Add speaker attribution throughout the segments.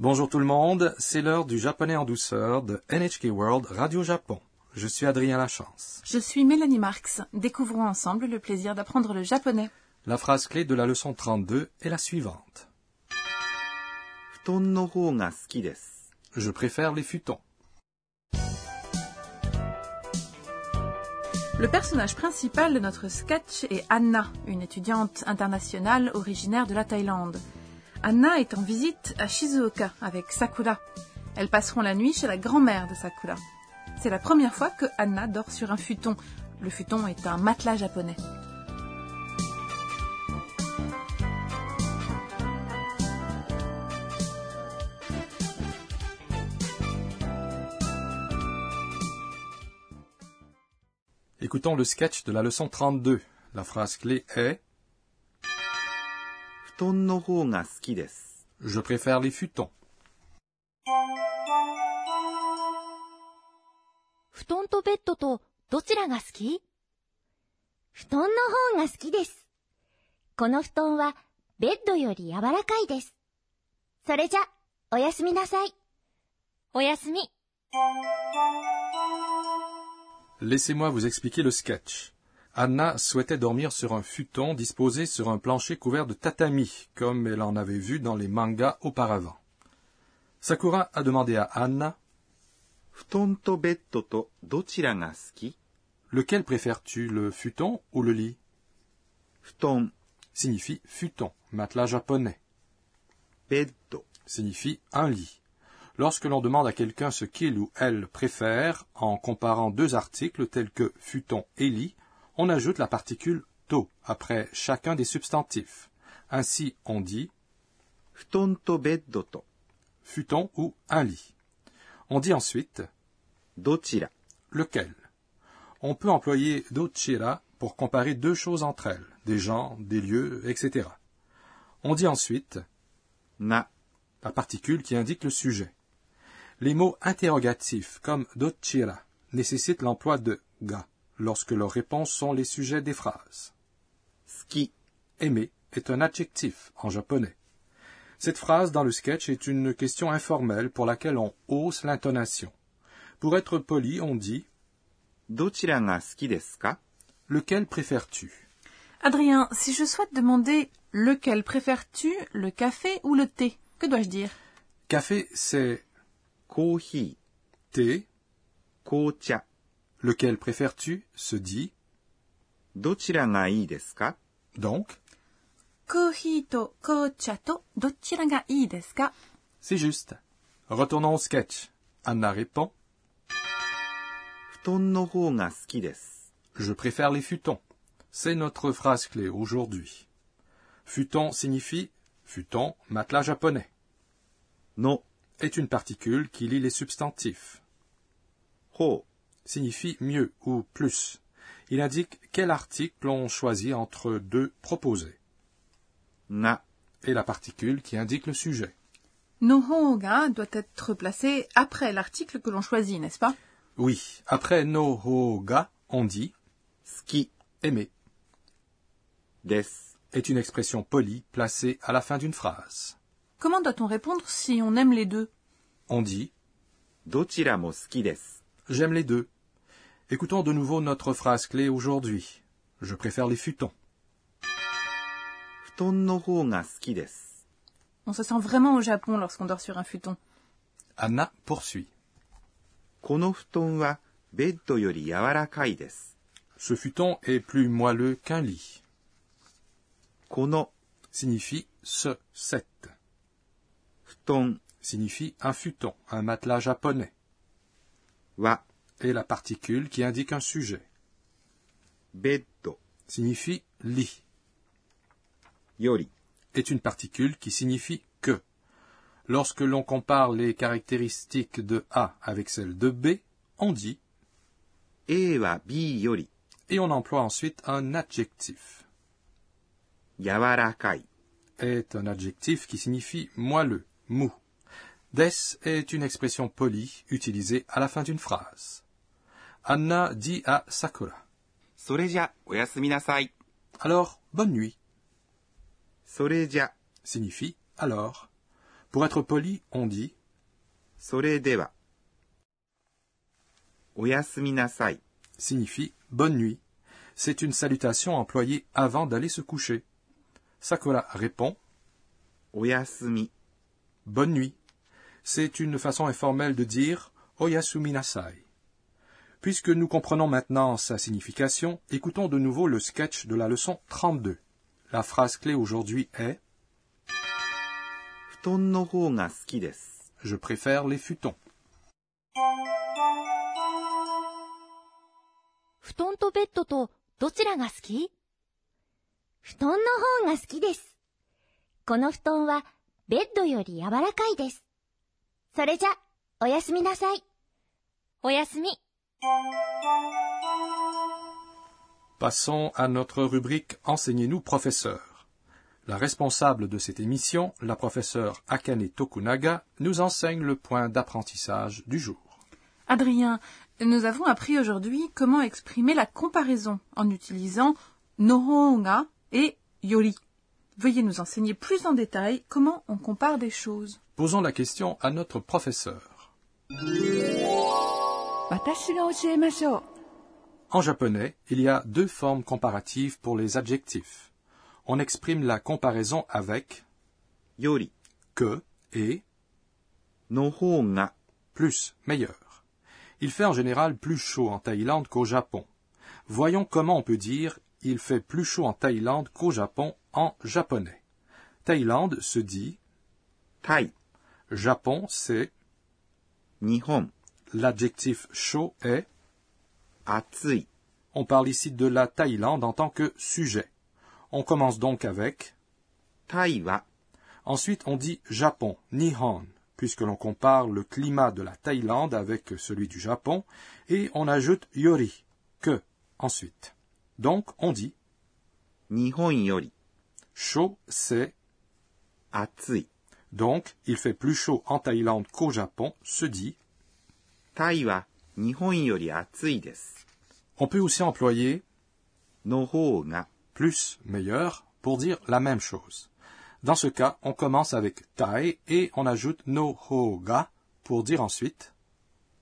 Speaker 1: Bonjour tout le monde, c'est l'heure du japonais en douceur de NHK World Radio Japon. Je suis Adrien Lachance.
Speaker 2: Je suis Mélanie Marx. Découvrons ensemble le plaisir d'apprendre le japonais.
Speaker 1: La phrase clé de la leçon 32 est la suivante. Je préfère les futons.
Speaker 2: Le personnage principal de notre sketch est Anna, une étudiante internationale originaire de la Thaïlande. Anna est en visite à Shizuoka avec Sakura. Elles passeront la nuit chez la grand-mère de Sakura. C'est la première fois que Anna dort sur un futon. Le futon est un matelas japonais.
Speaker 1: Écoutons le sketch de la leçon 32. La phrase clé est
Speaker 3: 布団の方が好きです。
Speaker 1: Je préfère les futons.
Speaker 4: 布団とベッドとどちらが好き？布団の方が好きです。この布団はベッドより柔らかいです。それじゃ、おやすみなさい。おやすみ。
Speaker 1: Laissez-moi vous expliquer le sketch. Anna souhaitait dormir sur un futon disposé sur un plancher couvert de tatami, comme elle en avait vu dans les mangas auparavant. Sakura a demandé à Anna Lequel préfères-tu, le futon ou le lit?
Speaker 3: Futon
Speaker 1: signifie futon, matelas japonais.
Speaker 3: Bed
Speaker 1: signifie un lit. Lorsque l'on demande à quelqu'un ce qu'il ou elle préfère, en comparant deux articles tels que futon et lit, on ajoute la particule to après chacun des substantifs. Ainsi, on dit futon ou un lit. On dit ensuite
Speaker 3: dochira.
Speaker 1: Lequel On peut employer dochira pour comparer deux choses entre elles, des gens, des lieux, etc. On dit ensuite
Speaker 3: na,
Speaker 1: la particule qui indique le sujet. Les mots interrogatifs comme dochira nécessitent l'emploi de ga lorsque leurs réponses sont les sujets des phrases.
Speaker 3: Ski.
Speaker 1: Aimer est un adjectif en japonais. Cette phrase dans le sketch est une question informelle pour laquelle on hausse l'intonation. Pour être poli, on dit Lequel préfères-tu?
Speaker 2: Adrien, si je souhaite demander lequel préfères-tu, le café ou le thé, que dois-je dire?
Speaker 1: Café, c'est
Speaker 3: Kohi.
Speaker 1: Thé,
Speaker 3: Kocha.
Speaker 1: Lequel préfères-tu se dit
Speaker 3: どちらがいいですか
Speaker 1: donc
Speaker 2: コーヒーと紅茶とどちらがいいですか
Speaker 1: c'est juste. Retournons au sketch. Anna répond
Speaker 3: 布団の方が好きです。
Speaker 1: Je préfère les futons. C'est notre phrase clé aujourd'hui. Futon signifie futon, matelas japonais.
Speaker 3: の
Speaker 1: Est une particule qui lie les substantifs.
Speaker 3: 方
Speaker 1: signifie mieux ou plus. Il indique quel article on choisit entre deux proposés.
Speaker 3: Na
Speaker 1: est la particule qui indique le sujet.
Speaker 2: Nohoga doit être placé après l'article que l'on choisit, n'est-ce pas?
Speaker 1: Oui, après nohoga, on dit
Speaker 3: ski
Speaker 1: aimer.
Speaker 3: Des
Speaker 1: est une expression polie placée à la fin d'une phrase.
Speaker 2: Comment doit-on répondre si on aime les deux?
Speaker 1: On dit
Speaker 3: mo
Speaker 1: J'aime les deux. Écoutons de nouveau notre phrase clé aujourd'hui. Je préfère les futons.
Speaker 2: On se sent vraiment au Japon lorsqu'on dort sur un futon.
Speaker 1: Anna poursuit. Ce futon est plus moelleux qu'un lit.
Speaker 3: Kono
Speaker 1: signifie ce, cette.
Speaker 3: Futon
Speaker 1: signifie un futon, un matelas japonais.
Speaker 3: Wa
Speaker 1: est la particule qui indique un sujet.
Speaker 3: Bed
Speaker 1: signifie lit.
Speaker 3: Yori
Speaker 1: est une particule qui signifie que. Lorsque l'on compare les caractéristiques de A avec celles de B, on dit
Speaker 3: E wa B yori.
Speaker 1: Et on emploie ensuite un adjectif.
Speaker 3: Yawarakai
Speaker 1: est un adjectif qui signifie moelleux, mou. Des est une expression polie utilisée à la fin d'une phrase. Anna dit à Sakura.
Speaker 3: Soreja, oyasuminasai.
Speaker 1: Alors, bonne nuit.
Speaker 3: Soreja
Speaker 1: signifie alors. Pour être poli, on dit
Speaker 3: Soredeva. Oyasuminasai
Speaker 1: signifie bonne nuit. C'est une salutation employée avant d'aller se coucher. Sakura répond
Speaker 3: Oyasumi.
Speaker 1: Bonne nuit. C'est une façon informelle de dire Oyasumi nasai. Puisque nous comprenons maintenant sa signification, écoutons de nouveau le sketch de la leçon 32. La phrase clé aujourd'hui est Je préfère les futons. Passons à notre rubrique Enseignez-nous, professeur. La responsable de cette émission, la professeure Akane Tokunaga, nous enseigne le point d'apprentissage du jour.
Speaker 2: Adrien, nous avons appris aujourd'hui comment exprimer la comparaison en utilisant Nohonga et Yori. Veuillez nous enseigner plus en détail comment on compare des choses.
Speaker 1: Posons la question à notre professeur. En japonais, il y a deux formes comparatives pour les adjectifs. On exprime la comparaison avec
Speaker 3: yori
Speaker 1: que et
Speaker 3: nohonga
Speaker 1: plus meilleur. Il fait en général plus chaud en Thaïlande qu'au Japon. Voyons comment on peut dire il fait plus chaud en Thaïlande qu'au Japon en japonais. Thaïlande se dit
Speaker 3: Thaï.
Speaker 1: Japon c'est
Speaker 3: Nihon.
Speaker 1: L'adjectif chaud est
Speaker 3: atsui.
Speaker 1: On parle ici de la Thaïlande en tant que sujet. On commence donc avec
Speaker 3: Taïwa.
Speaker 1: Ensuite, on dit Japon, Nihon, puisque l'on compare le climat de la Thaïlande avec celui du Japon, et on ajoute yori, que, ensuite. Donc, on dit
Speaker 3: Nihon yori.
Speaker 1: Chaud, c'est
Speaker 3: atsui.
Speaker 1: Donc, il fait plus chaud en Thaïlande qu'au Japon, se dit
Speaker 3: タイは日本より暑いです。
Speaker 1: On peut aussi employer
Speaker 3: の方が、
Speaker 1: plus, meilleur, pour dire la même chose. Dans ce cas, on commence avec tai et on ajoute no hoga pour dire ensuite.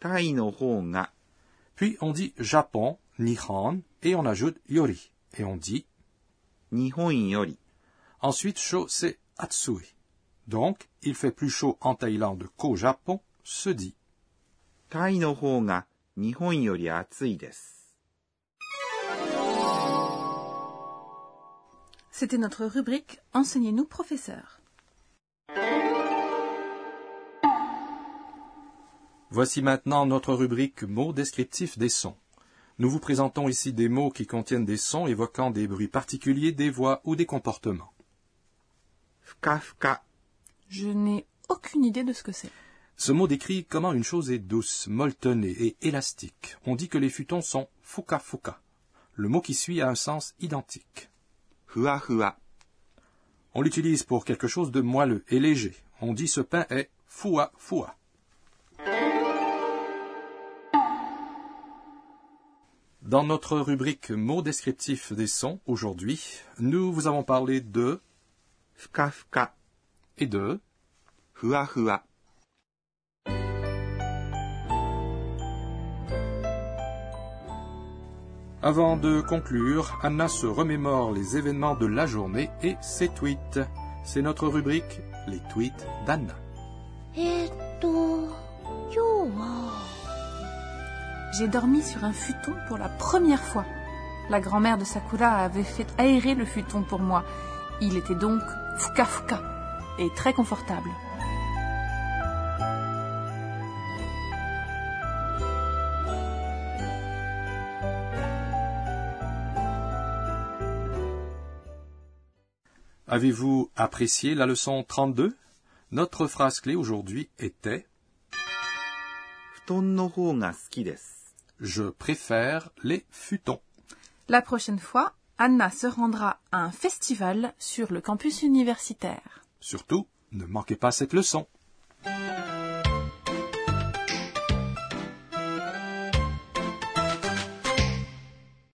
Speaker 3: タイの方が、
Speaker 1: Puis on dit Japon, Nihon, et on ajoute yori. Et on dit.
Speaker 3: 日本より、
Speaker 1: Ensuite, chaud, c'est atsui. Donc, il fait plus chaud en Thaïlande qu'au Japon, se dit.
Speaker 3: タイの方が日本より暑いです。
Speaker 2: C'était notre rubrique Enseignez-nous, professeur.
Speaker 1: Voici maintenant notre rubrique mots descriptifs des sons. Nous vous présentons ici des mots qui contiennent des sons évoquant des bruits particuliers, des voix ou des comportements.
Speaker 3: ふかふか、
Speaker 2: Je n'ai aucune idée de ce que c'est.
Speaker 1: Ce mot décrit comment une chose est douce, molletonnée et élastique. On dit que les futons sont fuka fuka. Le mot qui suit a un sens identique.
Speaker 3: Hua hua.
Speaker 1: On l'utilise pour quelque chose de moelleux et léger. On dit ce pain est foua foua. Dans notre rubrique mots descriptifs des sons aujourd'hui, nous vous avons parlé de
Speaker 3: fuka fuka
Speaker 1: et de
Speaker 3: hua hua.
Speaker 1: Avant de conclure, Anna se remémore les événements de la journée et ses tweets. C'est notre rubrique Les tweets d'Anna.
Speaker 2: J'ai dormi sur un futon pour la première fois. La grand-mère de Sakura avait fait aérer le futon pour moi. Il était donc fouca fouca et très confortable.
Speaker 1: Avez-vous apprécié la leçon 32 Notre phrase clé aujourd'hui était Je préfère les futons.
Speaker 2: La prochaine fois, Anna se rendra à un festival sur le campus universitaire.
Speaker 1: Surtout, ne manquez pas cette leçon.